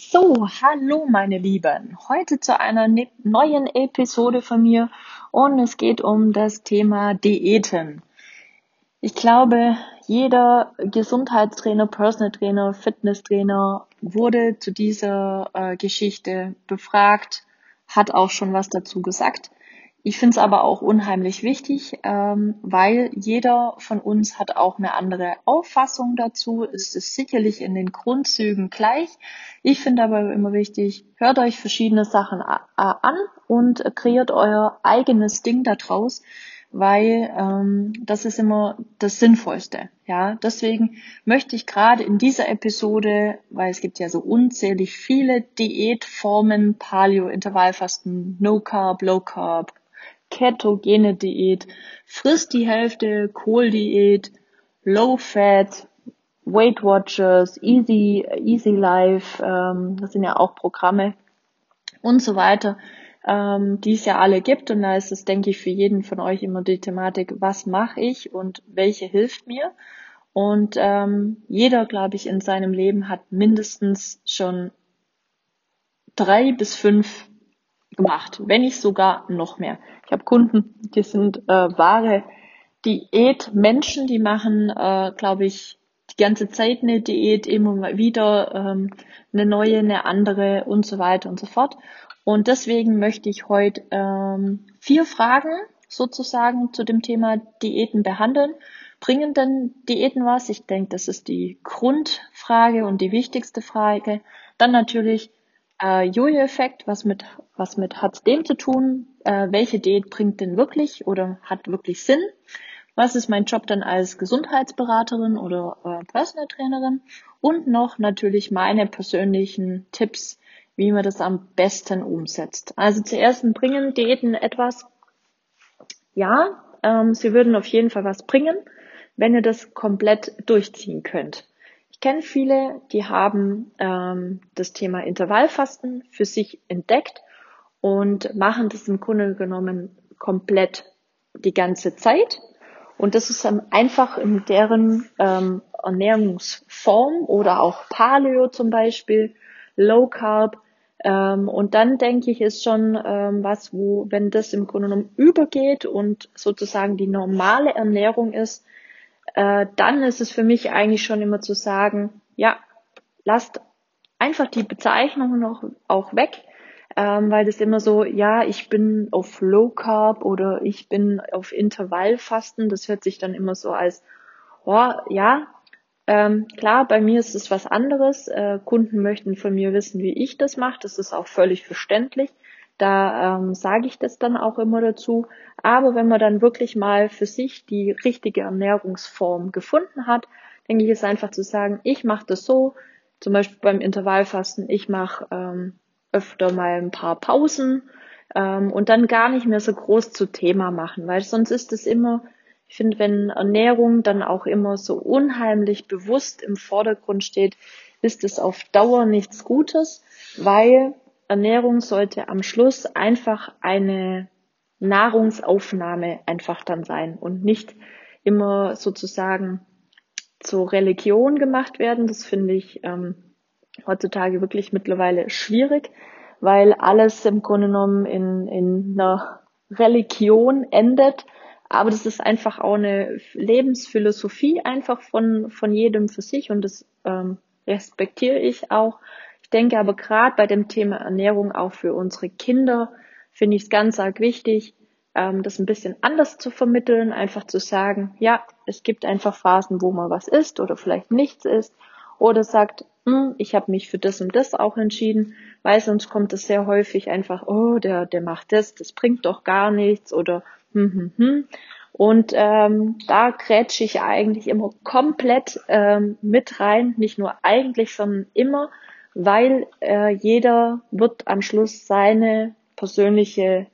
So, hallo meine Lieben. Heute zu einer ne neuen Episode von mir und es geht um das Thema Diäten. Ich glaube, jeder Gesundheitstrainer, Personal Trainer, Fitnesstrainer wurde zu dieser äh, Geschichte befragt, hat auch schon was dazu gesagt. Ich finde es aber auch unheimlich wichtig, ähm, weil jeder von uns hat auch eine andere Auffassung dazu. Es ist sicherlich in den Grundzügen gleich. Ich finde aber immer wichtig, hört euch verschiedene Sachen an und kreiert euer eigenes Ding daraus, weil ähm, das ist immer das Sinnvollste. Ja, deswegen möchte ich gerade in dieser Episode, weil es gibt ja so unzählig viele Diätformen, Paleo, Intervallfasten, No Carb, Low Carb, ketogene Diät, frisst die Hälfte, Kohldiät, Low Fat, Weight Watchers, Easy, Easy Life, ähm, das sind ja auch Programme und so weiter, ähm, die es ja alle gibt. Und da ist es, denke ich, für jeden von euch immer die Thematik, was mache ich und welche hilft mir. Und ähm, jeder, glaube ich, in seinem Leben hat mindestens schon drei bis fünf gemacht, wenn nicht sogar noch mehr. Ich habe Kunden, die sind äh, wahre Diätmenschen, die machen, äh, glaube ich, die ganze Zeit eine Diät, immer mal wieder ähm, eine neue, eine andere und so weiter und so fort. Und deswegen möchte ich heute ähm, vier Fragen sozusagen zu dem Thema Diäten behandeln. Bringen denn Diäten was? Ich denke, das ist die Grundfrage und die wichtigste Frage. Dann natürlich, äh, Jojo-Effekt, was mit, was mit hat dem zu tun? Äh, welche Diät bringt denn wirklich oder hat wirklich Sinn? Was ist mein Job dann als Gesundheitsberaterin oder äh, Personal Trainerin? Und noch natürlich meine persönlichen Tipps, wie man das am besten umsetzt. Also zuerst bringen Diäten etwas. Ja, ähm, sie würden auf jeden Fall was bringen, wenn ihr das komplett durchziehen könnt. Ich kenne viele, die haben ähm, das Thema Intervallfasten für sich entdeckt und machen das im Grunde genommen komplett die ganze Zeit. Und das ist einfach in deren ähm, Ernährungsform oder auch Paleo zum Beispiel, Low Carb. Ähm, und dann denke ich, ist schon ähm, was, wo, wenn das im Grunde genommen übergeht und sozusagen die normale Ernährung ist, äh, dann ist es für mich eigentlich schon immer zu sagen, ja, lasst einfach die Bezeichnungen noch auch weg, ähm, weil das immer so, ja, ich bin auf Low Carb oder ich bin auf Intervallfasten, das hört sich dann immer so als, oh, ja, ähm, klar, bei mir ist es was anderes. Äh, Kunden möchten von mir wissen, wie ich das mache. Das ist auch völlig verständlich. Da ähm, sage ich das dann auch immer dazu. Aber wenn man dann wirklich mal für sich die richtige Ernährungsform gefunden hat, denke ich, ist einfach zu sagen, ich mache das so, zum Beispiel beim Intervallfasten, ich mache ähm, öfter mal ein paar Pausen ähm, und dann gar nicht mehr so groß zu Thema machen, weil sonst ist es immer, ich finde, wenn Ernährung dann auch immer so unheimlich bewusst im Vordergrund steht, ist es auf Dauer nichts Gutes, weil Ernährung sollte am Schluss einfach eine Nahrungsaufnahme einfach dann sein und nicht immer sozusagen zur Religion gemacht werden. Das finde ich ähm, heutzutage wirklich mittlerweile schwierig, weil alles im Grunde genommen in, in einer Religion endet. Aber das ist einfach auch eine Lebensphilosophie einfach von, von jedem für sich und das ähm, respektiere ich auch. Ich denke aber gerade bei dem Thema Ernährung auch für unsere Kinder finde ich es ganz arg wichtig, ähm, das ein bisschen anders zu vermitteln, einfach zu sagen, ja, es gibt einfach Phasen, wo man was isst oder vielleicht nichts isst oder sagt, hm, ich habe mich für das und das auch entschieden, weil sonst kommt es sehr häufig einfach, oh, der, der macht das, das bringt doch gar nichts oder hm, hm, hm. Und ähm, da grätsche ich eigentlich immer komplett ähm, mit rein, nicht nur eigentlich, sondern immer, weil äh, jeder wird am Schluss seine persönliche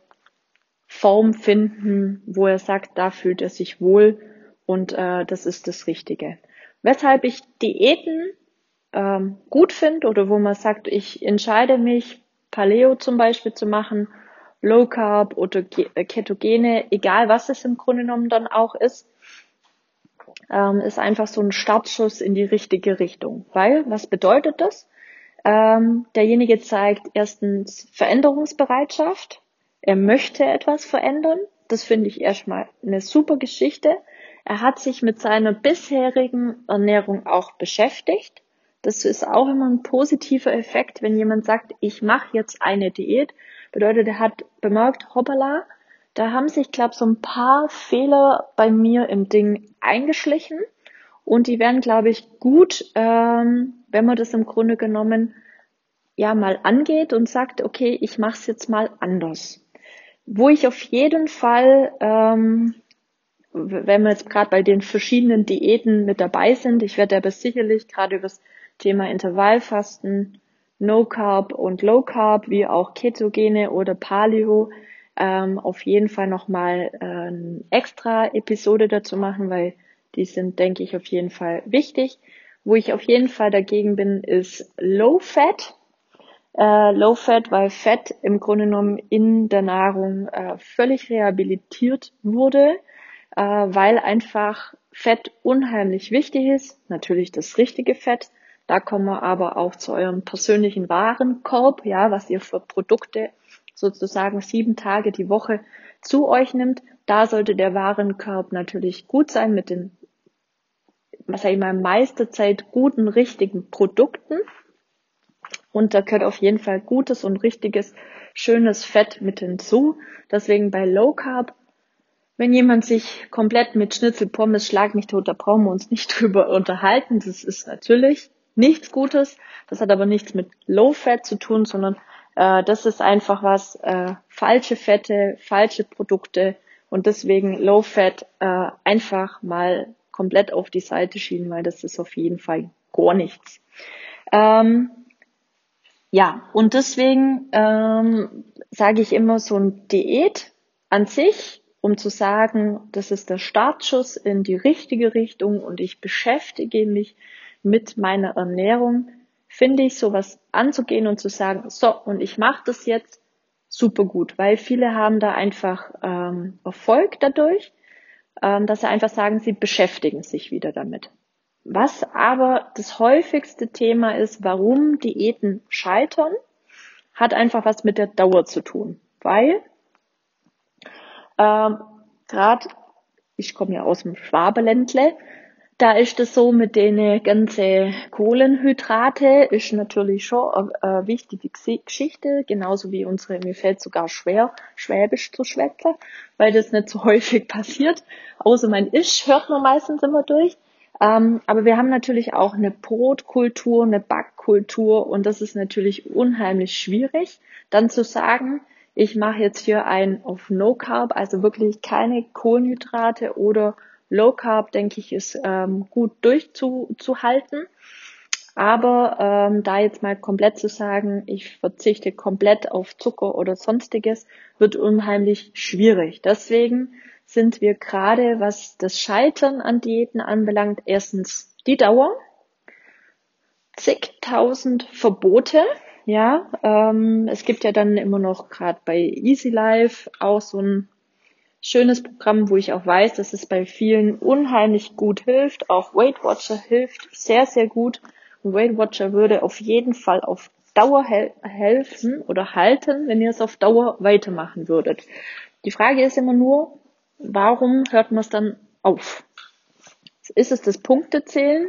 Form finden, wo er sagt, da fühlt er sich wohl und äh, das ist das Richtige. Weshalb ich Diäten ähm, gut finde oder wo man sagt, ich entscheide mich, Paleo zum Beispiel zu machen, Low Carb oder äh, Ketogene, egal was es im Grunde genommen dann auch ist, ähm, ist einfach so ein Startschuss in die richtige Richtung. Weil, was bedeutet das? Ähm, derjenige zeigt erstens Veränderungsbereitschaft. Er möchte etwas verändern. Das finde ich erstmal eine super Geschichte. Er hat sich mit seiner bisherigen Ernährung auch beschäftigt. Das ist auch immer ein positiver Effekt, wenn jemand sagt, ich mache jetzt eine Diät. Bedeutet, er hat bemerkt, hoppala, da haben sich, glaube so ein paar Fehler bei mir im Ding eingeschlichen. Und die werden, glaube ich, gut, ähm, wenn man das im Grunde genommen ja mal angeht und sagt, okay, ich mache es jetzt mal anders. Wo ich auf jeden Fall ähm, wenn wir jetzt gerade bei den verschiedenen Diäten mit dabei sind, ich werde aber sicherlich gerade über das Thema Intervallfasten, No Carb und Low Carb, wie auch Ketogene oder Paleo, ähm, auf jeden Fall nochmal äh, eine extra Episode dazu machen, weil die sind, denke ich, auf jeden Fall wichtig. Wo ich auf jeden Fall dagegen bin, ist Low Fat. Äh, Low Fat, weil Fett im Grunde genommen in der Nahrung äh, völlig rehabilitiert wurde äh, weil einfach Fett unheimlich wichtig ist. Natürlich das richtige Fett. Da kommen wir aber auch zu eurem persönlichen Warenkorb, ja, was ihr für Produkte sozusagen sieben Tage die Woche zu euch nimmt. Da sollte der Warenkorb natürlich gut sein mit den, was sag ich mal, meiste Zeit guten, richtigen Produkten. Und da gehört auf jeden Fall gutes und richtiges, schönes Fett mit hinzu. Deswegen bei Low Carb wenn jemand sich komplett mit Schnitzel Pommes schlag mich tot, da brauchen wir uns nicht drüber unterhalten. Das ist natürlich nichts Gutes. Das hat aber nichts mit Low Fat zu tun, sondern äh, das ist einfach was, äh, falsche Fette, falsche Produkte und deswegen Low Fat äh, einfach mal komplett auf die Seite schieben, weil das ist auf jeden Fall gar nichts. Ähm, ja, und deswegen ähm, sage ich immer so ein Diät an sich um zu sagen, das ist der Startschuss in die richtige Richtung und ich beschäftige mich mit meiner Ernährung, finde ich sowas anzugehen und zu sagen, so, und ich mache das jetzt super gut, weil viele haben da einfach ähm, Erfolg dadurch, dass sie einfach sagen, sie beschäftigen sich wieder damit. Was aber das häufigste Thema ist, warum Diäten scheitern, hat einfach was mit der Dauer zu tun. Weil ähm, Gerade, ich komme ja aus dem Schwabeländle, da ist es so mit den ganzen Kohlenhydrate ist natürlich schon eine, wichtige Geschichte, genauso wie unsere, mir fällt sogar schwer, Schwäbisch zu schwätzen, weil das nicht so häufig passiert. Außer mein Isch hört man meistens immer durch. Ähm, aber wir haben natürlich auch eine Brotkultur, eine Backkultur und das ist natürlich unheimlich schwierig, dann zu sagen, ich mache jetzt hier ein auf No Carb, also wirklich keine Kohlenhydrate oder Low Carb, denke ich, ist ähm, gut durchzuhalten. Aber ähm, da jetzt mal komplett zu sagen, ich verzichte komplett auf Zucker oder sonstiges, wird unheimlich schwierig. Deswegen sind wir gerade, was das Scheitern an Diäten anbelangt, erstens die Dauer, zigtausend Verbote, ja, ähm, es gibt ja dann immer noch gerade bei Easy Life auch so ein schönes Programm, wo ich auch weiß, dass es bei vielen unheimlich gut hilft. Auch Weight Watcher hilft sehr, sehr gut. Weight Watcher würde auf jeden Fall auf Dauer hel helfen oder halten, wenn ihr es auf Dauer weitermachen würdet. Die Frage ist immer nur, warum hört man es dann auf? Ist es das Punktezählen?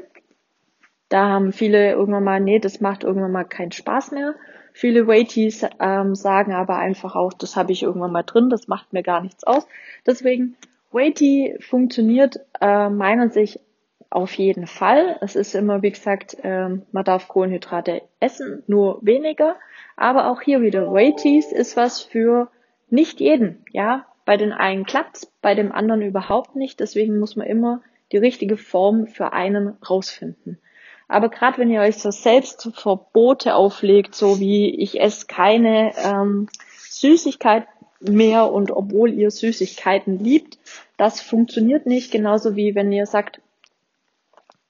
Da haben viele irgendwann mal, nee, das macht irgendwann mal keinen Spaß mehr. Viele Waities ähm, sagen aber einfach auch, das habe ich irgendwann mal drin, das macht mir gar nichts aus. Deswegen, Waitie funktioniert äh, meiner Sicht auf jeden Fall. Es ist immer, wie gesagt, ähm, man darf Kohlenhydrate essen, nur weniger. Aber auch hier wieder, Waities ist was für nicht jeden. Ja, bei den einen klappt's, bei dem anderen überhaupt nicht. Deswegen muss man immer die richtige Form für einen rausfinden. Aber gerade wenn ihr euch so selbst Verbote auflegt, so wie ich esse keine ähm, Süßigkeit mehr und obwohl ihr Süßigkeiten liebt, das funktioniert nicht. Genauso wie wenn ihr sagt,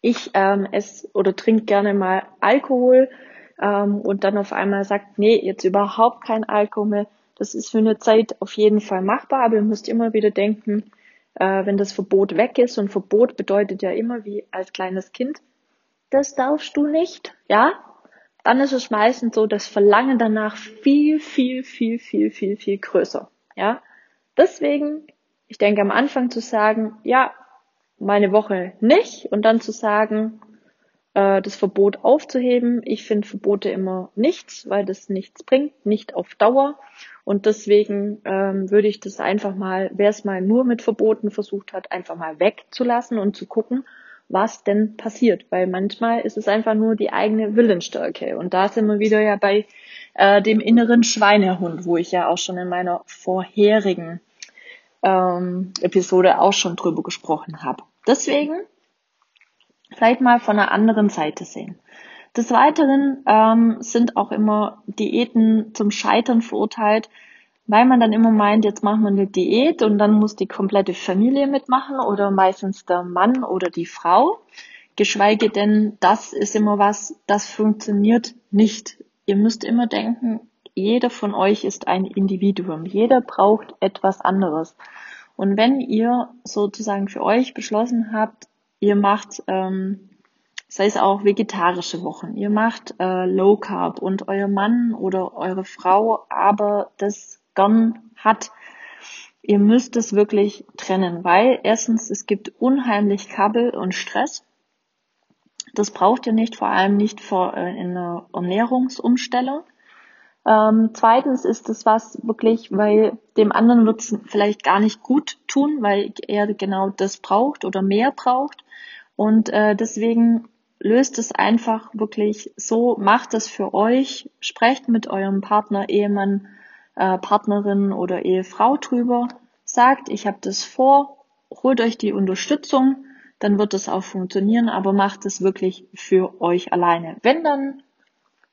ich ähm, esse oder trinke gerne mal Alkohol ähm, und dann auf einmal sagt, nee, jetzt überhaupt kein Alkohol mehr. Das ist für eine Zeit auf jeden Fall machbar, aber ihr müsst immer wieder denken, äh, wenn das Verbot weg ist und Verbot bedeutet ja immer wie als kleines Kind, das darfst du nicht, ja? dann ist es meistens so, das Verlangen danach viel, viel, viel, viel, viel, viel größer. Ja, deswegen, ich denke am Anfang zu sagen, ja, meine Woche nicht und dann zu sagen, äh, das Verbot aufzuheben. Ich finde Verbote immer nichts, weil das nichts bringt, nicht auf Dauer. Und deswegen ähm, würde ich das einfach mal, wer es mal nur mit Verboten versucht hat, einfach mal wegzulassen und zu gucken, was denn passiert. Weil manchmal ist es einfach nur die eigene Willensstärke. Und da sind wir wieder ja bei äh, dem inneren Schweinehund, wo ich ja auch schon in meiner vorherigen ähm, Episode auch schon drüber gesprochen habe. Deswegen vielleicht mal von einer anderen Seite sehen. Des Weiteren ähm, sind auch immer Diäten zum Scheitern verurteilt, weil man dann immer meint, jetzt machen wir eine Diät und dann muss die komplette Familie mitmachen oder meistens der Mann oder die Frau. Geschweige denn, das ist immer was, das funktioniert nicht. Ihr müsst immer denken, jeder von euch ist ein Individuum. Jeder braucht etwas anderes. Und wenn ihr sozusagen für euch beschlossen habt, ihr macht, ähm, sei es auch vegetarische Wochen, ihr macht äh, Low Carb und euer Mann oder eure Frau aber das gern hat, ihr müsst es wirklich trennen, weil erstens, es gibt unheimlich Kabel und Stress. Das braucht ihr nicht, vor allem nicht vor äh, in einer Ernährungsumstellung. Ähm, zweitens ist es was wirklich, weil dem anderen wird es vielleicht gar nicht gut tun, weil er genau das braucht oder mehr braucht. Und äh, deswegen löst es einfach wirklich so, macht es für euch, sprecht mit eurem Partner, Ehemann, äh, Partnerin oder Ehefrau drüber, sagt, ich habe das vor, holt euch die Unterstützung, dann wird es auch funktionieren, aber macht es wirklich für euch alleine. Wenn dann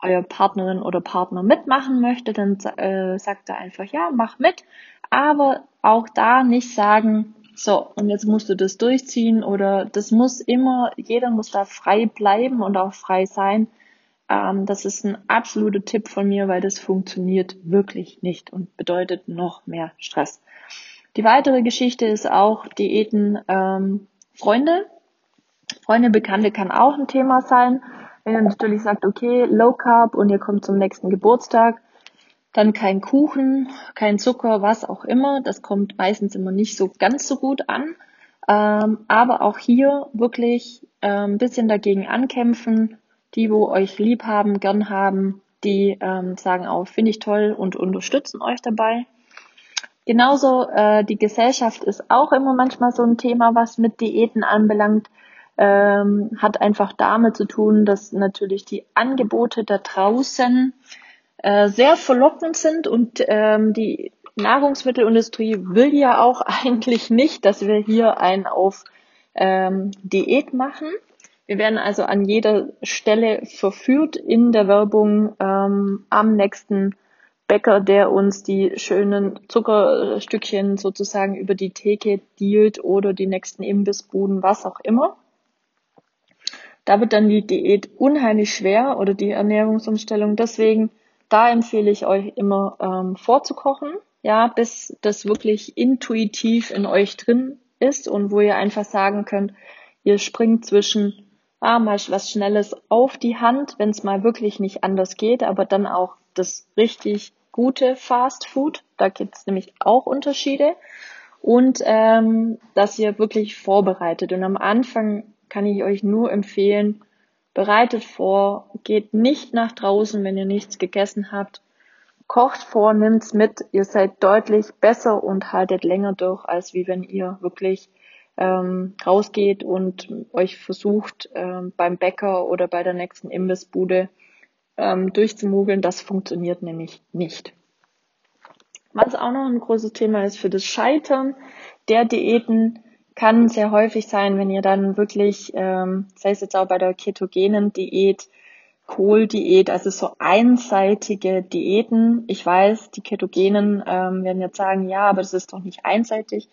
euer Partnerin oder Partner mitmachen möchte, dann äh, sagt er einfach, ja, mach mit. Aber auch da nicht sagen, so, und jetzt musst du das durchziehen oder das muss immer, jeder muss da frei bleiben und auch frei sein. Ähm, das ist ein absoluter Tipp von mir, weil das funktioniert wirklich nicht und bedeutet noch mehr Stress. Die weitere Geschichte ist auch Diäten, ähm, Freunde. Freunde, Bekannte kann auch ein Thema sein. Wenn ihr natürlich sagt, okay, Low Carb und ihr kommt zum nächsten Geburtstag, dann kein Kuchen, kein Zucker, was auch immer. Das kommt meistens immer nicht so ganz so gut an. Ähm, aber auch hier wirklich ein bisschen dagegen ankämpfen. Die, wo euch lieb haben, gern haben, die ähm, sagen auch, finde ich toll und unterstützen euch dabei. Genauso äh, die Gesellschaft ist auch immer manchmal so ein Thema, was mit Diäten anbelangt ähm, hat einfach damit zu tun, dass natürlich die Angebote da draußen äh, sehr verlockend sind und ähm, die Nahrungsmittelindustrie will ja auch eigentlich nicht, dass wir hier einen auf ähm, Diät machen. Wir werden also an jeder Stelle verführt in der Werbung ähm, am nächsten Bäcker, der uns die schönen Zuckerstückchen sozusagen über die Theke dealt oder die nächsten Imbissbuden, was auch immer. Da wird dann die Diät unheimlich schwer oder die Ernährungsumstellung. Deswegen, da empfehle ich euch immer ähm, vorzukochen, ja, bis das wirklich intuitiv in euch drin ist und wo ihr einfach sagen könnt, ihr springt zwischen ah, mal was Schnelles auf die Hand, wenn es mal wirklich nicht anders geht, aber dann auch das richtig gute Fast Food. Da gibt es nämlich auch Unterschiede. Und ähm, dass ihr wirklich vorbereitet. Und am Anfang kann ich euch nur empfehlen, bereitet vor, geht nicht nach draußen, wenn ihr nichts gegessen habt. Kocht vor, nimmt's mit. Ihr seid deutlich besser und haltet länger durch, als wie wenn ihr wirklich ähm, rausgeht und euch versucht, ähm, beim Bäcker oder bei der nächsten Imbissbude ähm, durchzumogeln. Das funktioniert nämlich nicht. Was auch noch ein großes Thema ist für das Scheitern der Diäten, kann sehr häufig sein, wenn ihr dann wirklich, ähm, sei es jetzt auch bei der ketogenen Diät, Kohldiät, also so einseitige Diäten. Ich weiß, die Ketogenen ähm, werden jetzt sagen, ja, aber das ist doch nicht einseitig.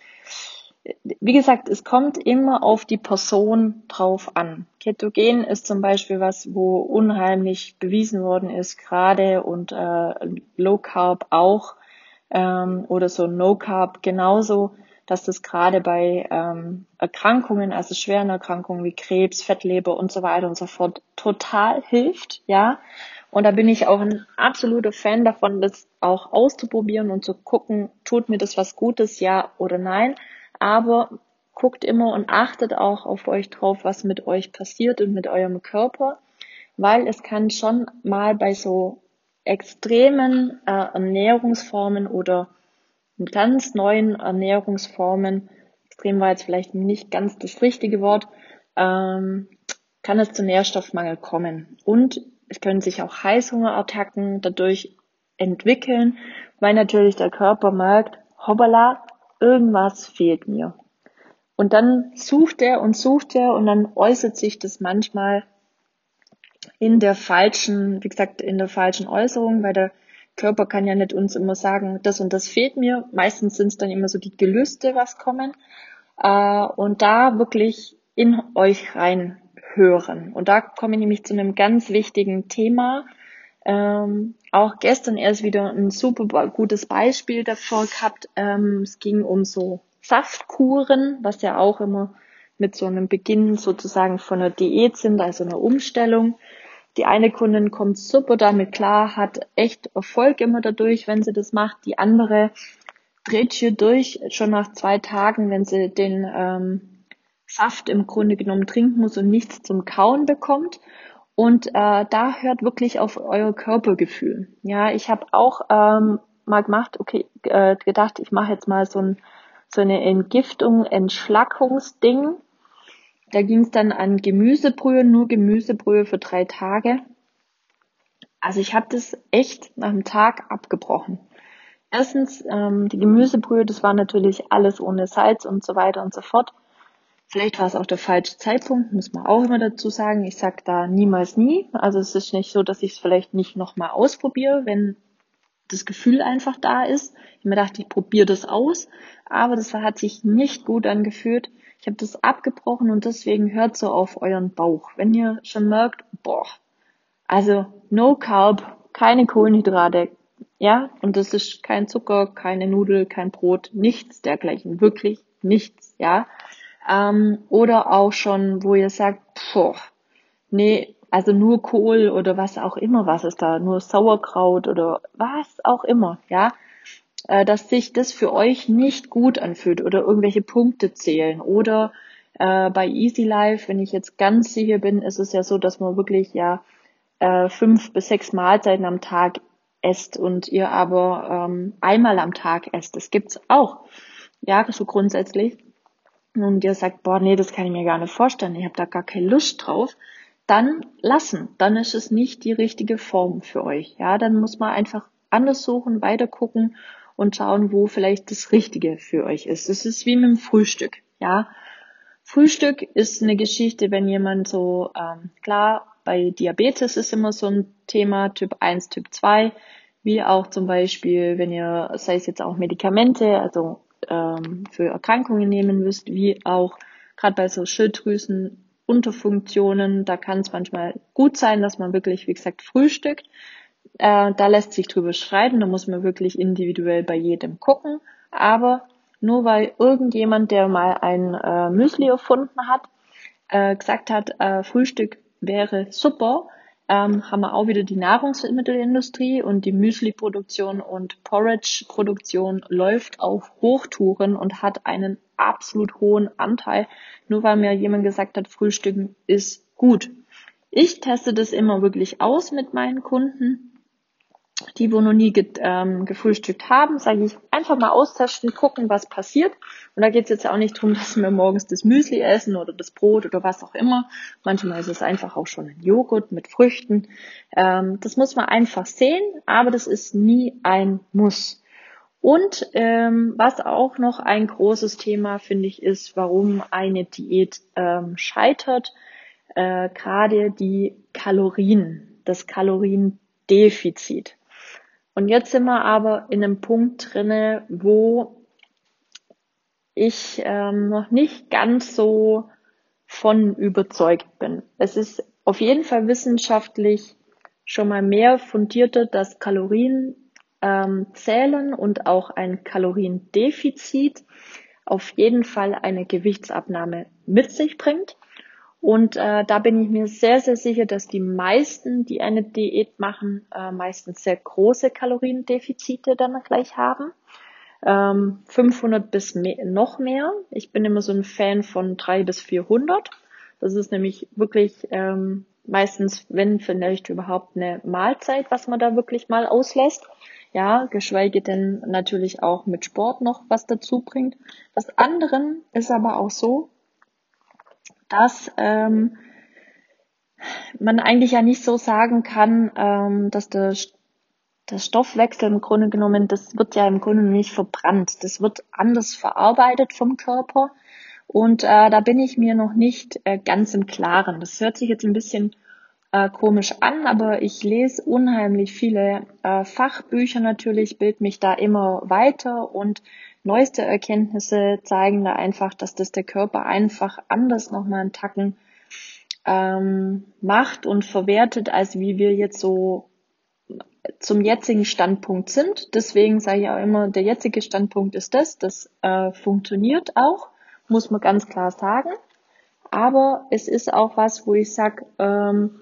Wie gesagt, es kommt immer auf die Person drauf an. Ketogen ist zum Beispiel was, wo unheimlich bewiesen worden ist, gerade und äh, Low Carb auch ähm, oder so No Carb genauso dass das gerade bei ähm, Erkrankungen, also schweren Erkrankungen wie Krebs, Fettleber und so weiter und so fort total hilft, ja. Und da bin ich auch ein absoluter Fan davon, das auch auszuprobieren und zu gucken, tut mir das was Gutes, ja oder nein. Aber guckt immer und achtet auch auf euch drauf, was mit euch passiert und mit eurem Körper, weil es kann schon mal bei so extremen äh, Ernährungsformen oder ganz neuen Ernährungsformen, extrem war jetzt vielleicht nicht ganz das richtige Wort, ähm, kann es zu Nährstoffmangel kommen. Und es können sich auch Heißhungerattacken dadurch entwickeln, weil natürlich der Körper merkt, hoppala, irgendwas fehlt mir. Und dann sucht er und sucht er und dann äußert sich das manchmal in der falschen, wie gesagt, in der falschen Äußerung, weil der Körper kann ja nicht uns immer sagen, das und das fehlt mir. Meistens sind es dann immer so die Gelüste, was kommen. Äh, und da wirklich in euch rein hören. Und da komme ich nämlich zu einem ganz wichtigen Thema. Ähm, auch gestern erst wieder ein super gutes Beispiel davor gehabt. Ähm, es ging um so Saftkuren, was ja auch immer mit so einem Beginn sozusagen von einer Diät sind, also einer Umstellung. Die eine Kundin kommt super damit klar, hat echt Erfolg immer dadurch, wenn sie das macht. Die andere dreht hier durch, schon nach zwei Tagen, wenn sie den ähm, Saft im Grunde genommen trinken muss und nichts zum Kauen bekommt. Und äh, da hört wirklich auf euer Körpergefühl. Ja, ich habe auch ähm, mal gemacht, okay, äh, gedacht, ich mache jetzt mal so, ein, so eine Entgiftung, Entschlackungsding. Da ging es dann an Gemüsebrühe, nur Gemüsebrühe für drei Tage. Also ich habe das echt nach einem Tag abgebrochen. Erstens, ähm, die Gemüsebrühe, das war natürlich alles ohne Salz und so weiter und so fort. Vielleicht war es auch der falsche Zeitpunkt, muss man auch immer dazu sagen. Ich sage da niemals nie. Also es ist nicht so, dass ich es vielleicht nicht nochmal ausprobiere, wenn das Gefühl einfach da ist. Ich mir dachte, ich probiere das aus, aber das hat sich nicht gut angefühlt. Ich habe das abgebrochen und deswegen hört so auf euren Bauch. Wenn ihr schon merkt, boah, also no carb, keine Kohlenhydrate, ja, und das ist kein Zucker, keine Nudel, kein Brot, nichts dergleichen, wirklich nichts, ja. Ähm, oder auch schon, wo ihr sagt, boah, nee, also nur Kohl oder was auch immer, was ist da, nur Sauerkraut oder was auch immer, ja, äh, dass sich das für euch nicht gut anfühlt oder irgendwelche Punkte zählen oder äh, bei Easy Life, wenn ich jetzt ganz sicher bin, ist es ja so, dass man wirklich ja äh, fünf bis sechs Mahlzeiten am Tag esst und ihr aber ähm, einmal am Tag esst. Das gibt's auch, ja, so grundsätzlich und ihr sagt, boah, nee, das kann ich mir gar nicht vorstellen, ich habe da gar keine Lust drauf, dann lassen. Dann ist es nicht die richtige Form für euch. Ja, dann muss man einfach anders suchen, weiter gucken und schauen, wo vielleicht das Richtige für euch ist. Es ist wie mit dem Frühstück. Ja, Frühstück ist eine Geschichte, wenn jemand so, ähm, klar, bei Diabetes ist immer so ein Thema, Typ 1, Typ 2, wie auch zum Beispiel, wenn ihr, sei es jetzt auch Medikamente, also ähm, für Erkrankungen nehmen müsst, wie auch gerade bei so Schilddrüsenunterfunktionen, da kann es manchmal gut sein, dass man wirklich, wie gesagt, frühstückt. Äh, da lässt sich drüber schreiben, da muss man wirklich individuell bei jedem gucken. Aber nur weil irgendjemand, der mal ein äh, Müsli erfunden hat, äh, gesagt hat, äh, Frühstück wäre super, ähm, haben wir auch wieder die Nahrungsmittelindustrie und die Müsli-Produktion und Porridge-Produktion läuft auf Hochtouren und hat einen absolut hohen Anteil, nur weil mir jemand gesagt hat, Frühstücken ist gut. Ich teste das immer wirklich aus mit meinen Kunden die, wo noch nie ge ähm, gefrühstückt haben, sage ich, einfach mal austesten, gucken, was passiert. Und da geht es jetzt auch nicht darum, dass wir morgens das Müsli essen oder das Brot oder was auch immer. Manchmal ist es einfach auch schon ein Joghurt mit Früchten. Ähm, das muss man einfach sehen, aber das ist nie ein Muss. Und ähm, was auch noch ein großes Thema, finde ich, ist, warum eine Diät ähm, scheitert. Äh, Gerade die Kalorien, das Kaloriendefizit. Und jetzt sind wir aber in einem Punkt drinne, wo ich ähm, noch nicht ganz so von überzeugt bin. Es ist auf jeden Fall wissenschaftlich schon mal mehr fundierter, dass Kalorien ähm, zählen und auch ein Kaloriendefizit auf jeden Fall eine Gewichtsabnahme mit sich bringt. Und äh, da bin ich mir sehr, sehr sicher, dass die meisten, die eine Diät machen, äh, meistens sehr große Kaloriendefizite dann gleich haben. Ähm, 500 bis mehr, noch mehr. Ich bin immer so ein Fan von 3 bis 400. Das ist nämlich wirklich ähm, meistens, wenn vielleicht überhaupt eine Mahlzeit, was man da wirklich mal auslässt. Ja, geschweige denn natürlich auch mit Sport noch was dazu bringt. Das anderen ist aber auch so, dass ähm, man eigentlich ja nicht so sagen kann, ähm, dass der, der Stoffwechsel im Grunde genommen, das wird ja im Grunde nicht verbrannt. Das wird anders verarbeitet vom Körper. Und äh, da bin ich mir noch nicht äh, ganz im Klaren. Das hört sich jetzt ein bisschen äh, komisch an, aber ich lese unheimlich viele äh, Fachbücher natürlich, bild mich da immer weiter und neueste Erkenntnisse zeigen da einfach, dass das der Körper einfach anders nochmal einen Tacken ähm, macht und verwertet, als wie wir jetzt so zum jetzigen Standpunkt sind. Deswegen sage ich auch immer, der jetzige Standpunkt ist das, das äh, funktioniert auch, muss man ganz klar sagen. Aber es ist auch was, wo ich sage, ähm,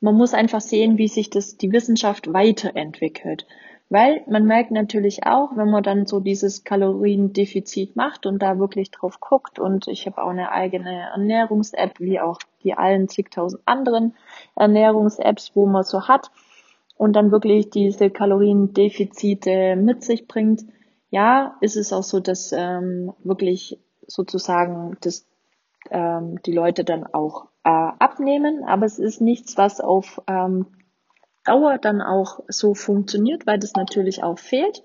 man muss einfach sehen, wie sich das, die Wissenschaft weiterentwickelt. Weil man merkt natürlich auch, wenn man dann so dieses Kaloriendefizit macht und da wirklich drauf guckt und ich habe auch eine eigene Ernährungs-App, wie auch die allen zigtausend anderen Ernährungs-Apps, wo man so hat und dann wirklich diese Kaloriendefizite mit sich bringt. Ja, ist es auch so, dass ähm, wirklich sozusagen das, ähm, die Leute dann auch äh, abnehmen, aber es ist nichts, was auf ähm, Dauer dann auch so funktioniert, weil das natürlich auch fehlt.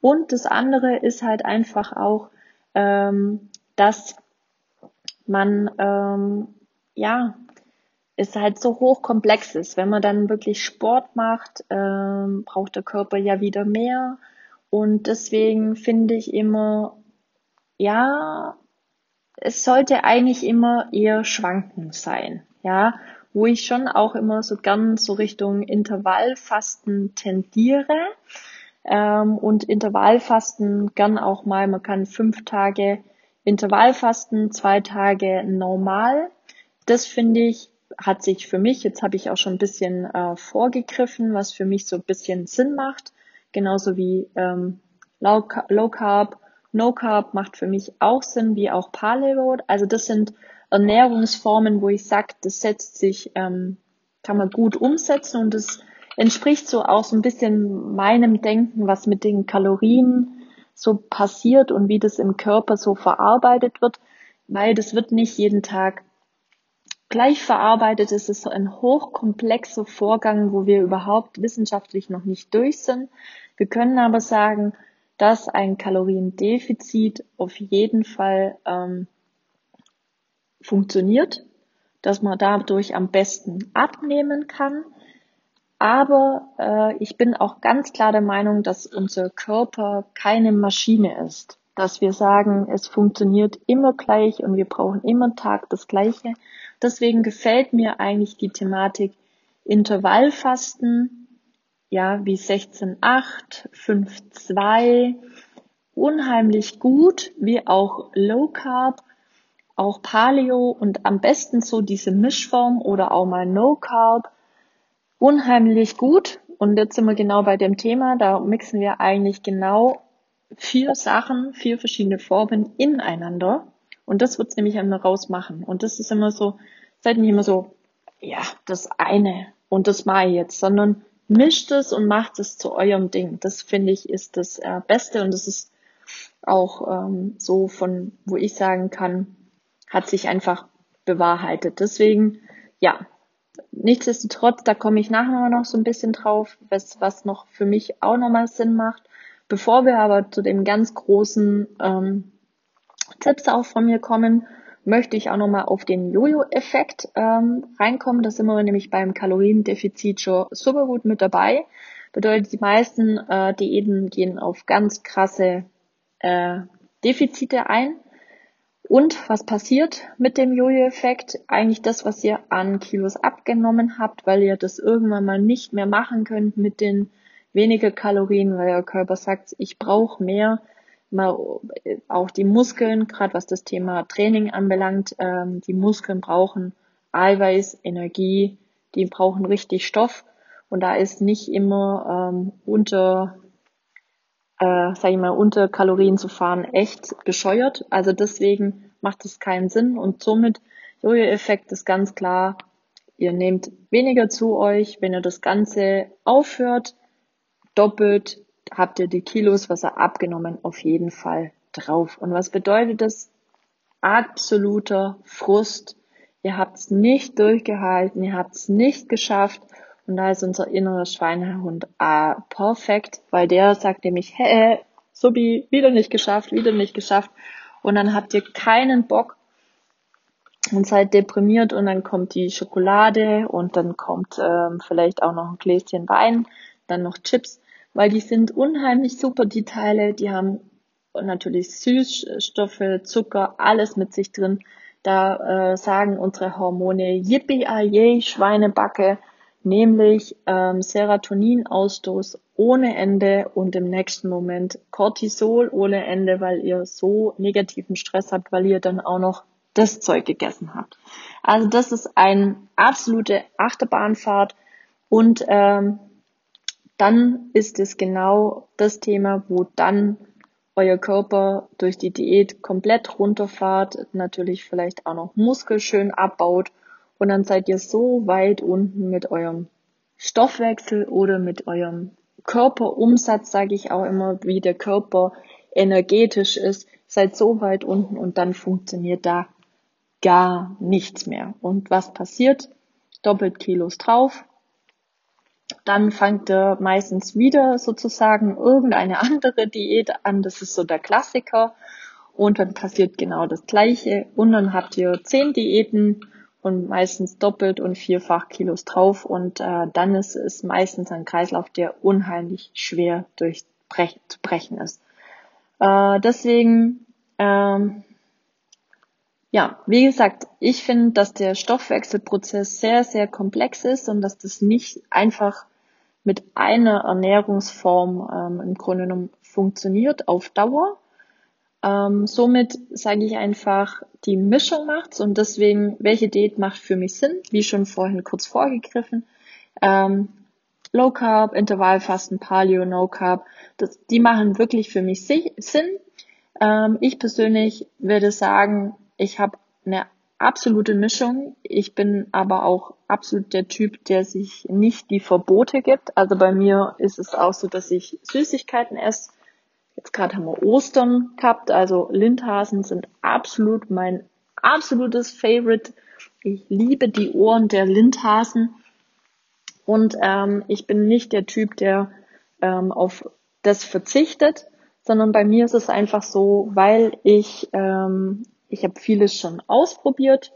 Und das andere ist halt einfach auch, ähm, dass man ähm, ja es halt so hochkomplex ist. Wenn man dann wirklich Sport macht, ähm, braucht der Körper ja wieder mehr. Und deswegen finde ich immer, ja, es sollte eigentlich immer eher schwankend sein. Ja, wo ich schon auch immer so gern so Richtung Intervallfasten tendiere. Ähm, und Intervallfasten gern auch mal, man kann fünf Tage Intervallfasten, zwei Tage normal. Das finde ich, hat sich für mich, jetzt habe ich auch schon ein bisschen äh, vorgegriffen, was für mich so ein bisschen Sinn macht. Genauso wie ähm, Low, Low Carb, No Carb macht für mich auch Sinn, wie auch Paleo. Also das sind Ernährungsformen, wo ich sage, das setzt sich, ähm, kann man gut umsetzen und das entspricht so auch so ein bisschen meinem Denken, was mit den Kalorien so passiert und wie das im Körper so verarbeitet wird, weil das wird nicht jeden Tag gleich verarbeitet. Es ist so ein hochkomplexer Vorgang, wo wir überhaupt wissenschaftlich noch nicht durch sind. Wir können aber sagen, dass ein Kaloriendefizit auf jeden Fall ähm, funktioniert, dass man dadurch am besten abnehmen kann. Aber äh, ich bin auch ganz klar der Meinung, dass unser Körper keine Maschine ist. Dass wir sagen, es funktioniert immer gleich und wir brauchen immer Tag das Gleiche. Deswegen gefällt mir eigentlich die Thematik Intervallfasten, ja, wie 16,8, 5,2, unheimlich gut, wie auch Low Carb auch Paleo und am besten so diese Mischform oder auch mal No Carb unheimlich gut. Und jetzt sind wir genau bei dem Thema. Da mixen wir eigentlich genau vier Sachen, vier verschiedene Formen ineinander. Und das wird's nämlich einmal rausmachen. Und das ist immer so, seid nicht immer so, ja, das eine und das mache ich jetzt, sondern mischt es und macht es zu eurem Ding. Das finde ich ist das äh, Beste und das ist auch ähm, so von, wo ich sagen kann, hat sich einfach bewahrheitet. Deswegen, ja, nichtsdestotrotz, da komme ich nachher noch so ein bisschen drauf, was, was noch für mich auch nochmal Sinn macht. Bevor wir aber zu dem ganz großen ähm, Tipps auch von mir kommen, möchte ich auch nochmal auf den Jojo-Effekt ähm, reinkommen. Da sind wir nämlich beim Kaloriendefizit schon super gut mit dabei. Bedeutet, die meisten äh, Diäten gehen auf ganz krasse äh, Defizite ein. Und was passiert mit dem Jojo-Effekt? Eigentlich das, was ihr an Kilos abgenommen habt, weil ihr das irgendwann mal nicht mehr machen könnt mit den weniger Kalorien, weil euer Körper sagt, ich brauche mehr. Mal auch die Muskeln, gerade was das Thema Training anbelangt, ähm, die Muskeln brauchen Eiweiß, Energie, die brauchen richtig Stoff und da ist nicht immer ähm, unter, äh, sag ich mal, unter Kalorien zu fahren echt bescheuert. Also deswegen macht es keinen Sinn und somit Jojo-Effekt ist ganz klar, ihr nehmt weniger zu euch, wenn ihr das Ganze aufhört, doppelt habt ihr die Kilos, was ihr abgenommen, auf jeden Fall drauf. Und was bedeutet das? Absoluter Frust. Ihr habt es nicht durchgehalten, ihr habt es nicht geschafft. Und da ist unser innerer Schweinehund ah, perfekt, weil der sagt nämlich, hä, Subi, wieder nicht geschafft, wieder nicht geschafft. Und dann habt ihr keinen Bock und seid deprimiert und dann kommt die Schokolade und dann kommt ähm, vielleicht auch noch ein Gläschen Wein, dann noch Chips, weil die sind unheimlich super, die Teile, die haben natürlich Süßstoffe, Zucker, alles mit sich drin. Da äh, sagen unsere Hormone Yippie yay Schweinebacke, nämlich ähm, Serotoninausstoß ohne Ende und im nächsten Moment Cortisol ohne Ende, weil ihr so negativen Stress habt, weil ihr dann auch noch das Zeug gegessen habt. Also das ist eine absolute Achterbahnfahrt und ähm, dann ist es genau das Thema, wo dann euer Körper durch die Diät komplett runterfahrt, natürlich vielleicht auch noch Muskel schön abbaut und dann seid ihr so weit unten mit eurem Stoffwechsel oder mit eurem Körperumsatz, sage ich auch immer, wie der Körper energetisch ist, seid so weit unten und dann funktioniert da gar nichts mehr. Und was passiert? Doppelt Kilos drauf, dann fängt er meistens wieder sozusagen irgendeine andere Diät an. Das ist so der Klassiker. Und dann passiert genau das Gleiche. Und dann habt ihr zehn Diäten und meistens doppelt und vierfach Kilos drauf. Und äh, dann ist es meistens ein Kreislauf, der unheimlich schwer durchbrech zu brechen ist. Äh, deswegen, ähm, ja, wie gesagt, ich finde, dass der Stoffwechselprozess sehr, sehr komplex ist und dass das nicht einfach mit einer Ernährungsform ähm, im Grunde genommen funktioniert auf Dauer. Ähm, somit sage ich einfach, die Mischung macht's und deswegen, welche Diät macht für mich Sinn? Wie schon vorhin kurz vorgegriffen. Ähm, Low Carb, Intervallfasten, Paleo, No Carb, das, die machen wirklich für mich Sinn. Ähm, ich persönlich würde sagen, ich habe eine absolute Mischung. Ich bin aber auch absolut der Typ, der sich nicht die Verbote gibt. Also bei mir ist es auch so, dass ich Süßigkeiten esse. Jetzt gerade haben wir Ostern gehabt, also Lindhasen sind absolut mein absolutes Favorite. Ich liebe die Ohren der Lindhasen und ähm, ich bin nicht der Typ, der ähm, auf das verzichtet, sondern bei mir ist es einfach so, weil ich ähm, ich habe vieles schon ausprobiert.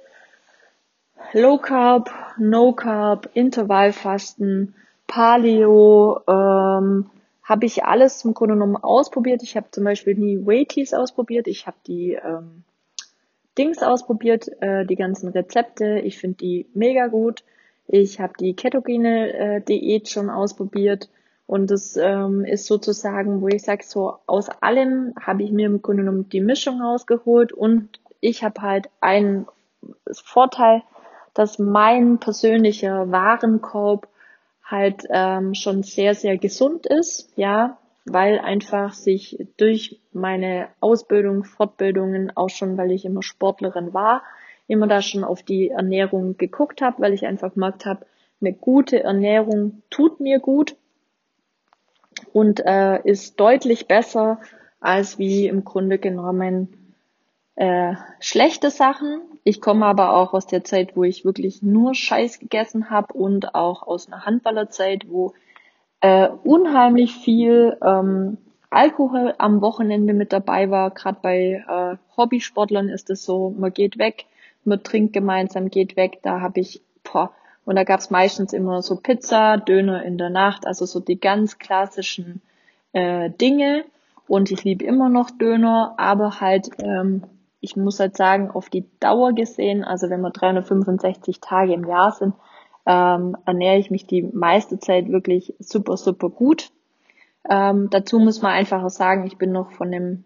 Low Carb, No Carb, Intervallfasten, Paleo, ähm, habe ich alles im Grunde genommen ausprobiert. Ich habe zum Beispiel nie Waities ausprobiert. Ich habe die ähm, Dings ausprobiert, äh, die ganzen Rezepte. Ich finde die mega gut. Ich habe die ketogene äh, Diät schon ausprobiert. Und das ähm, ist sozusagen, wo ich sage, so aus allem habe ich mir im Grunde genommen die Mischung rausgeholt und ich habe halt einen Vorteil, dass mein persönlicher Warenkorb halt ähm, schon sehr, sehr gesund ist, ja, weil einfach sich durch meine Ausbildung, Fortbildungen, auch schon, weil ich immer Sportlerin war, immer da schon auf die Ernährung geguckt habe, weil ich einfach gemerkt habe, eine gute Ernährung tut mir gut und äh, ist deutlich besser als wie im Grunde genommen äh, schlechte Sachen. Ich komme aber auch aus der Zeit, wo ich wirklich nur Scheiß gegessen habe und auch aus einer Handballerzeit, wo äh, unheimlich viel ähm, Alkohol am Wochenende mit dabei war. Gerade bei äh, Hobbysportlern ist es so, man geht weg, man trinkt gemeinsam, geht weg. Da habe ich, boah, und da gab's meistens immer so Pizza, Döner in der Nacht, also so die ganz klassischen äh, Dinge. Und ich liebe immer noch Döner, aber halt ähm, ich muss halt sagen, auf die Dauer gesehen, also wenn wir 365 Tage im Jahr sind, ähm, ernähre ich mich die meiste Zeit wirklich super, super gut. Ähm, dazu muss man einfach auch sagen, ich bin noch von dem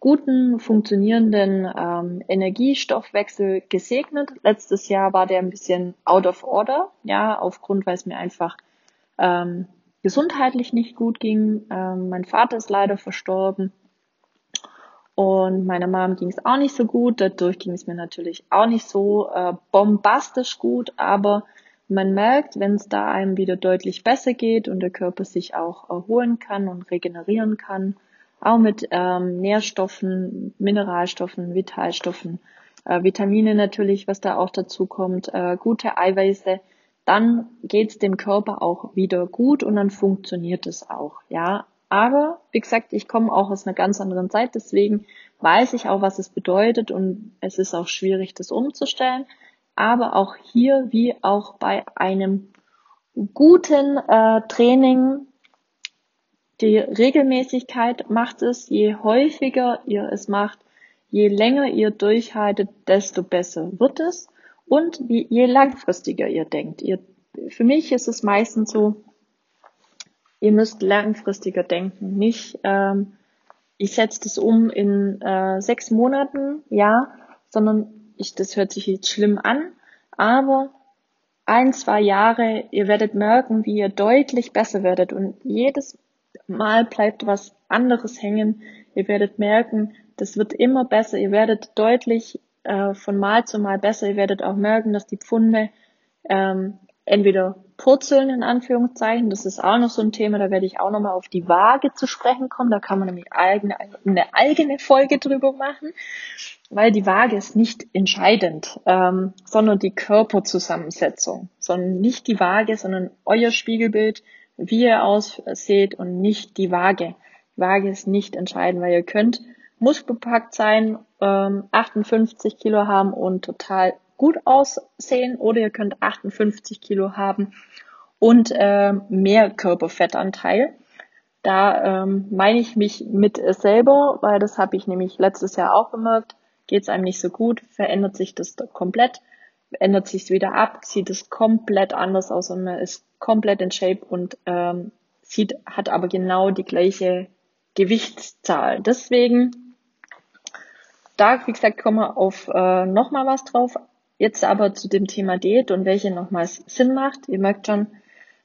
guten, funktionierenden ähm, Energiestoffwechsel gesegnet. Letztes Jahr war der ein bisschen out of order, ja, aufgrund, weil es mir einfach ähm, gesundheitlich nicht gut ging. Ähm, mein Vater ist leider verstorben und meiner Mom ging es auch nicht so gut. Dadurch ging es mir natürlich auch nicht so äh, bombastisch gut, aber man merkt, wenn es da einem wieder deutlich besser geht und der Körper sich auch erholen kann und regenerieren kann, auch mit ähm, Nährstoffen, Mineralstoffen, Vitalstoffen, äh, Vitamine natürlich, was da auch dazu kommt, äh, gute Eiweiße, dann geht's dem Körper auch wieder gut und dann funktioniert es auch, ja. Aber wie gesagt, ich komme auch aus einer ganz anderen Zeit, deswegen weiß ich auch, was es bedeutet und es ist auch schwierig, das umzustellen. Aber auch hier, wie auch bei einem guten äh, Training, die Regelmäßigkeit macht es, je häufiger ihr es macht, je länger ihr durchhaltet, desto besser wird es und je langfristiger ihr denkt. Ihr, für mich ist es meistens so, ihr müsst langfristiger denken. Nicht, ähm, ich setze das um in äh, sechs Monaten, ja, sondern ich, das hört sich jetzt schlimm an, aber ein, zwei Jahre, ihr werdet merken, wie ihr deutlich besser werdet und jedes Mal bleibt was anderes hängen. Ihr werdet merken, das wird immer besser. Ihr werdet deutlich äh, von Mal zu Mal besser. Ihr werdet auch merken, dass die Pfunde ähm, entweder purzeln in Anführungszeichen. Das ist auch noch so ein Thema, da werde ich auch nochmal auf die Waage zu sprechen kommen. Da kann man nämlich eigene, eine eigene Folge drüber machen, weil die Waage ist nicht entscheidend, ähm, sondern die Körperzusammensetzung, sondern nicht die Waage, sondern euer Spiegelbild, wie ihr ausseht und nicht die Waage. Die Waage ist nicht entscheidend, weil ihr könnt muskelbepackt sein, ähm, 58 Kilo haben und total gut aussehen oder ihr könnt 58 Kilo haben und äh, mehr Körperfettanteil. Da ähm, meine ich mich mit selber, weil das habe ich nämlich letztes Jahr auch gemerkt. Geht es einem nicht so gut, verändert sich das komplett, ändert sich wieder ab, sieht es komplett anders aus und man ist komplett in Shape und ähm, sieht, hat aber genau die gleiche Gewichtszahl. Deswegen, da, wie gesagt, kommen wir auf äh, nochmal was drauf Jetzt aber zu dem Thema Diät und welche nochmals Sinn macht. Ihr merkt schon,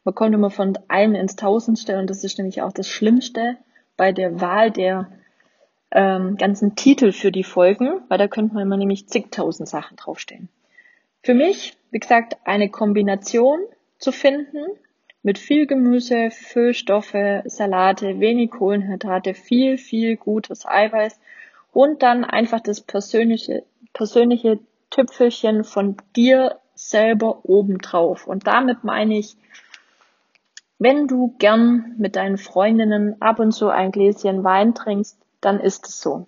man kommt immer von einem ins Tausendste und das ist nämlich auch das Schlimmste bei der Wahl der ähm, ganzen Titel für die Folgen, weil da könnte man immer nämlich zigtausend Sachen draufstehen. Für mich, wie gesagt, eine Kombination zu finden mit viel Gemüse, Füllstoffe, Salate, wenig Kohlenhydrate, viel, viel gutes Eiweiß und dann einfach das persönliche, persönliche Tüpfelchen von dir selber obendrauf. Und damit meine ich, wenn du gern mit deinen Freundinnen ab und zu ein Gläschen Wein trinkst, dann ist es so.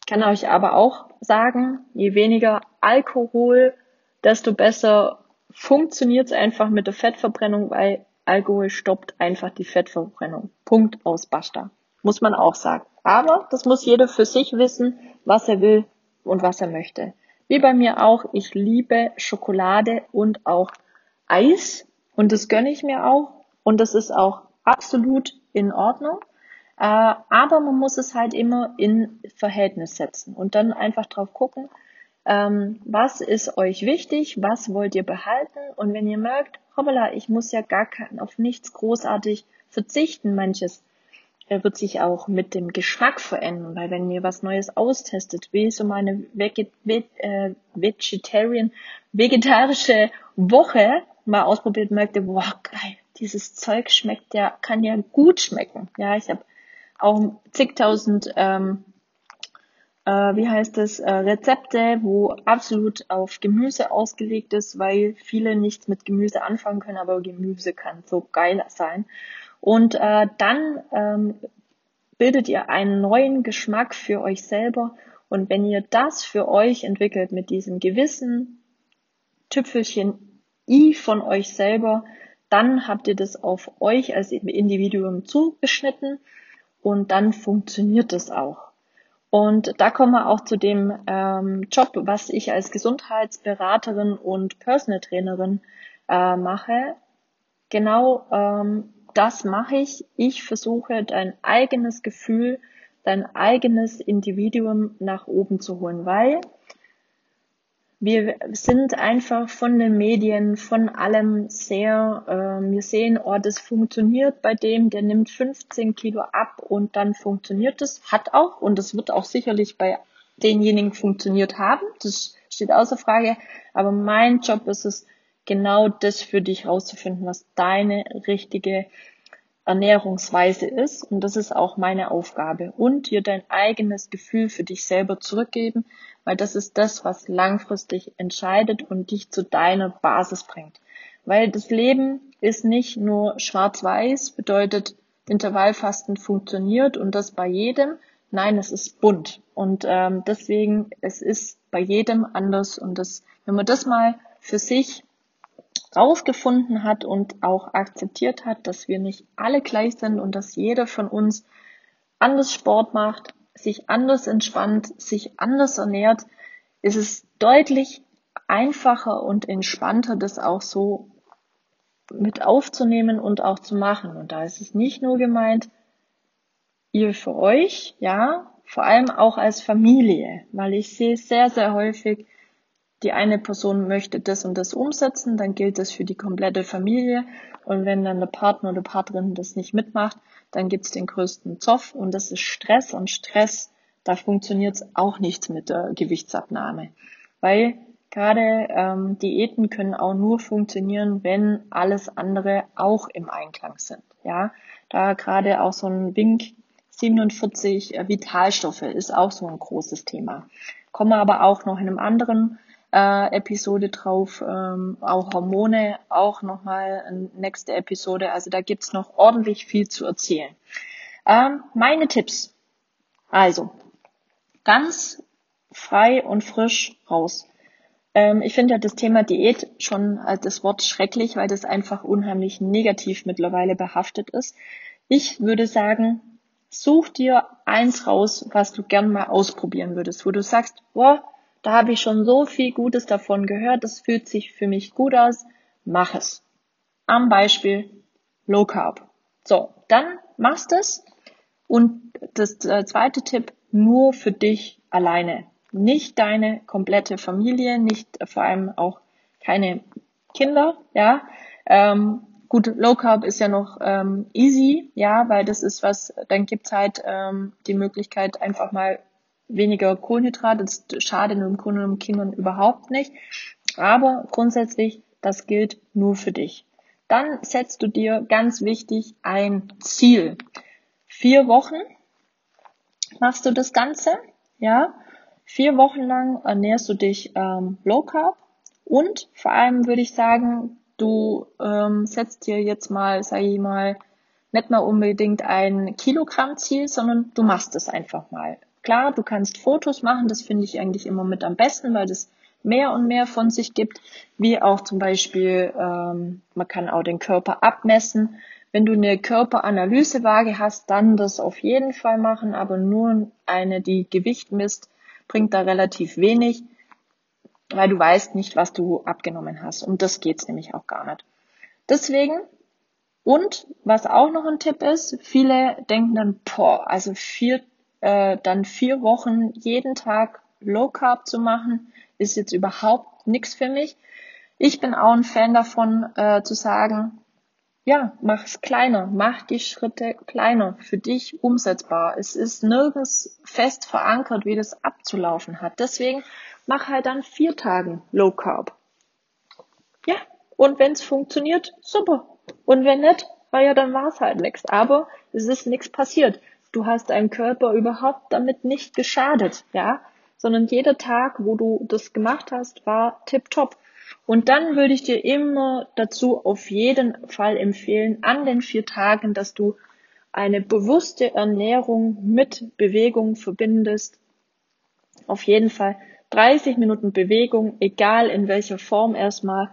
Ich kann euch aber auch sagen, je weniger Alkohol, desto besser funktioniert es einfach mit der Fettverbrennung, weil Alkohol stoppt einfach die Fettverbrennung. Punkt aus Basta. Muss man auch sagen. Aber das muss jeder für sich wissen, was er will und was er möchte. Wie bei mir auch, ich liebe Schokolade und auch Eis. Und das gönne ich mir auch. Und das ist auch absolut in Ordnung. Äh, aber man muss es halt immer in Verhältnis setzen und dann einfach drauf gucken, ähm, was ist euch wichtig, was wollt ihr behalten? Und wenn ihr merkt, hoppala, ich muss ja gar kein, auf nichts großartig verzichten, manches wird sich auch mit dem Geschmack verändern, weil wenn ihr was Neues austestet, wie so meine Veget äh, Vegetarian, vegetarische Woche mal ausprobiert, merkte, boah, geil, dieses Zeug schmeckt ja, kann ja gut schmecken. Ja, ich habe auch zigtausend, ähm, äh, wie heißt es, äh, Rezepte, wo absolut auf Gemüse ausgelegt ist, weil viele nichts mit Gemüse anfangen können, aber Gemüse kann so geil sein. Und äh, dann ähm, bildet ihr einen neuen Geschmack für euch selber. Und wenn ihr das für euch entwickelt mit diesem gewissen Tüpfelchen I von euch selber, dann habt ihr das auf euch als Individuum zugeschnitten und dann funktioniert das auch. Und da kommen wir auch zu dem ähm, Job, was ich als Gesundheitsberaterin und Personal Trainerin äh, mache. Genau ähm, das mache ich. Ich versuche dein eigenes Gefühl dein eigenes Individuum nach oben zu holen, weil wir sind einfach von den Medien, von allem sehr, äh, wir sehen, oh, das funktioniert bei dem, der nimmt 15 Kilo ab und dann funktioniert es, hat auch und es wird auch sicherlich bei denjenigen funktioniert haben, das steht außer Frage, aber mein Job ist es, genau das für dich rauszufinden, was deine richtige Ernährungsweise ist. Und das ist auch meine Aufgabe. Und dir dein eigenes Gefühl für dich selber zurückgeben, weil das ist das, was langfristig entscheidet und dich zu deiner Basis bringt. Weil das Leben ist nicht nur schwarz-weiß, bedeutet Intervallfasten funktioniert und das bei jedem. Nein, es ist bunt. Und ähm, deswegen, es ist bei jedem anders. Und das, wenn man das mal für sich rausgefunden hat und auch akzeptiert hat, dass wir nicht alle gleich sind und dass jeder von uns anders Sport macht, sich anders entspannt, sich anders ernährt, ist es deutlich einfacher und entspannter, das auch so mit aufzunehmen und auch zu machen. Und da ist es nicht nur gemeint, ihr für euch, ja, vor allem auch als Familie, weil ich sehe sehr, sehr häufig, die eine Person möchte das und das umsetzen, dann gilt das für die komplette Familie. Und wenn dann der Partner oder Partnerin das nicht mitmacht, dann gibt's den größten Zoff und das ist Stress und Stress, da funktioniert auch nichts mit der Gewichtsabnahme. Weil gerade ähm, Diäten können auch nur funktionieren, wenn alles andere auch im Einklang sind. Ja, da gerade auch so ein Wink 47 äh, Vitalstoffe ist auch so ein großes Thema. Kommen aber auch noch in einem anderen äh, Episode drauf, ähm, auch Hormone, auch nochmal eine nächste Episode. Also da gibt's noch ordentlich viel zu erzählen. Ähm, meine Tipps. Also, ganz frei und frisch raus. Ähm, ich finde ja das Thema Diät schon als das Wort schrecklich, weil das einfach unheimlich negativ mittlerweile behaftet ist. Ich würde sagen, such dir eins raus, was du gern mal ausprobieren würdest, wo du sagst, boah, da habe ich schon so viel Gutes davon gehört, das fühlt sich für mich gut aus, mach es. Am Beispiel Low Carb. So, dann machst es und das äh, zweite Tipp, nur für dich alleine. Nicht deine komplette Familie, nicht äh, vor allem auch keine Kinder, ja. Ähm, gut, Low Carb ist ja noch ähm, easy, ja, weil das ist was, dann gibt's halt ähm, die Möglichkeit, einfach mal weniger Kohlenhydrate. Das schadet im Grunde genommen Kindern überhaupt nicht. Aber grundsätzlich, das gilt nur für dich. Dann setzt du dir ganz wichtig ein Ziel. Vier Wochen machst du das Ganze, ja. Vier Wochen lang ernährst du dich ähm, low carb und vor allem würde ich sagen, du ähm, setzt dir jetzt mal, sage ich mal, nicht mal unbedingt ein Kilogramm-Ziel, sondern du machst es einfach mal. Klar, du kannst Fotos machen, das finde ich eigentlich immer mit am besten, weil das mehr und mehr von sich gibt, wie auch zum Beispiel, ähm, man kann auch den Körper abmessen. Wenn du eine Körperanalysewaage hast, dann das auf jeden Fall machen, aber nur eine, die Gewicht misst, bringt da relativ wenig, weil du weißt nicht, was du abgenommen hast. Um das geht's nämlich auch gar nicht. Deswegen, und was auch noch ein Tipp ist, viele denken dann, boah, also vier äh, dann vier Wochen jeden Tag Low Carb zu machen, ist jetzt überhaupt nichts für mich. Ich bin auch ein Fan davon, äh, zu sagen, ja, mach es kleiner, mach die Schritte kleiner, für dich umsetzbar. Es ist nirgends fest verankert, wie das abzulaufen hat. Deswegen mach halt dann vier Tagen Low Carb. Ja, und wenn es funktioniert, super. Und wenn nicht, ja, dann war es halt nichts. Aber es ist nichts passiert du hast deinem Körper überhaupt damit nicht geschadet, ja, sondern jeder Tag, wo du das gemacht hast, war tipptopp. Und dann würde ich dir immer dazu auf jeden Fall empfehlen, an den vier Tagen, dass du eine bewusste Ernährung mit Bewegung verbindest. Auf jeden Fall 30 Minuten Bewegung, egal in welcher Form erstmal.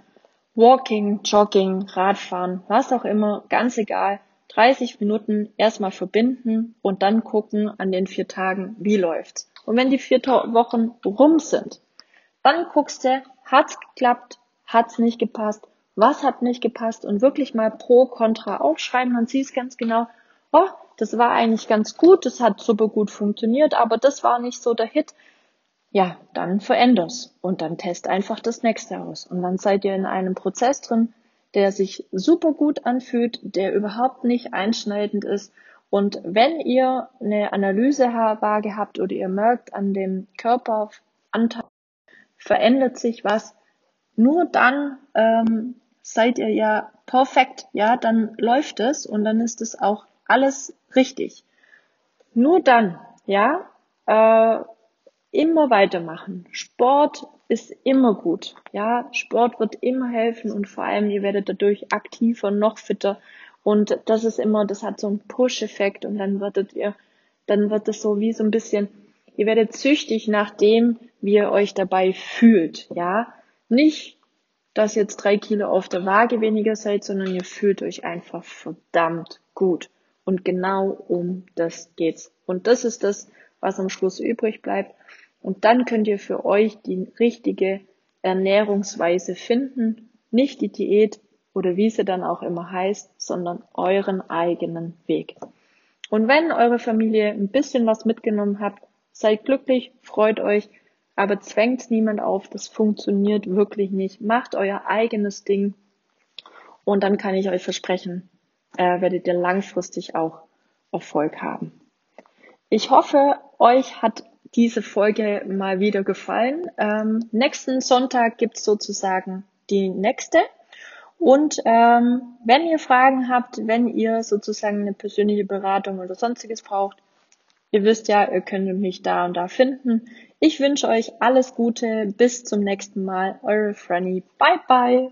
Walking, Jogging, Radfahren, was auch immer, ganz egal. 30 Minuten erstmal verbinden und dann gucken an den vier Tagen, wie läuft's. Und wenn die vier Wochen rum sind, dann guckst du, hat's geklappt, hat's nicht gepasst, was hat nicht gepasst und wirklich mal pro, contra aufschreiben, dann siehst ganz genau, oh, das war eigentlich ganz gut, das hat super gut funktioniert, aber das war nicht so der Hit. Ja, dann veränder's und dann test einfach das nächste aus. Und dann seid ihr in einem Prozess drin, der sich super gut anfühlt, der überhaupt nicht einschneidend ist. Und wenn ihr eine Analysewaage habt oder ihr merkt, an dem Körperanteil verändert sich was, nur dann ähm, seid ihr ja perfekt, ja, dann läuft es und dann ist es auch alles richtig. Nur dann, ja, äh, immer weitermachen. Sport ist immer gut, ja, Sport wird immer helfen und vor allem ihr werdet dadurch aktiver, noch fitter und das ist immer, das hat so einen Push-Effekt und dann werdet ihr, dann wird es so wie so ein bisschen, ihr werdet süchtig nach dem, wie ihr euch dabei fühlt, ja. Nicht dass jetzt drei Kilo auf der Waage weniger seid, sondern ihr fühlt euch einfach verdammt gut. Und genau um das geht's. Und das ist das, was am Schluss übrig bleibt. Und dann könnt ihr für euch die richtige Ernährungsweise finden. Nicht die Diät oder wie sie dann auch immer heißt, sondern euren eigenen Weg. Und wenn eure Familie ein bisschen was mitgenommen habt, seid glücklich, freut euch aber zwängt niemand auf, das funktioniert wirklich nicht. Macht euer eigenes Ding und dann kann ich euch versprechen, äh, werdet ihr langfristig auch Erfolg haben. Ich hoffe, euch hat diese Folge mal wieder gefallen. Ähm, nächsten Sonntag gibt's sozusagen die nächste. Und ähm, wenn ihr Fragen habt, wenn ihr sozusagen eine persönliche Beratung oder sonstiges braucht, Ihr wisst ja, ihr könnt mich da und da finden. Ich wünsche euch alles Gute. Bis zum nächsten Mal. Eure Franny. Bye bye.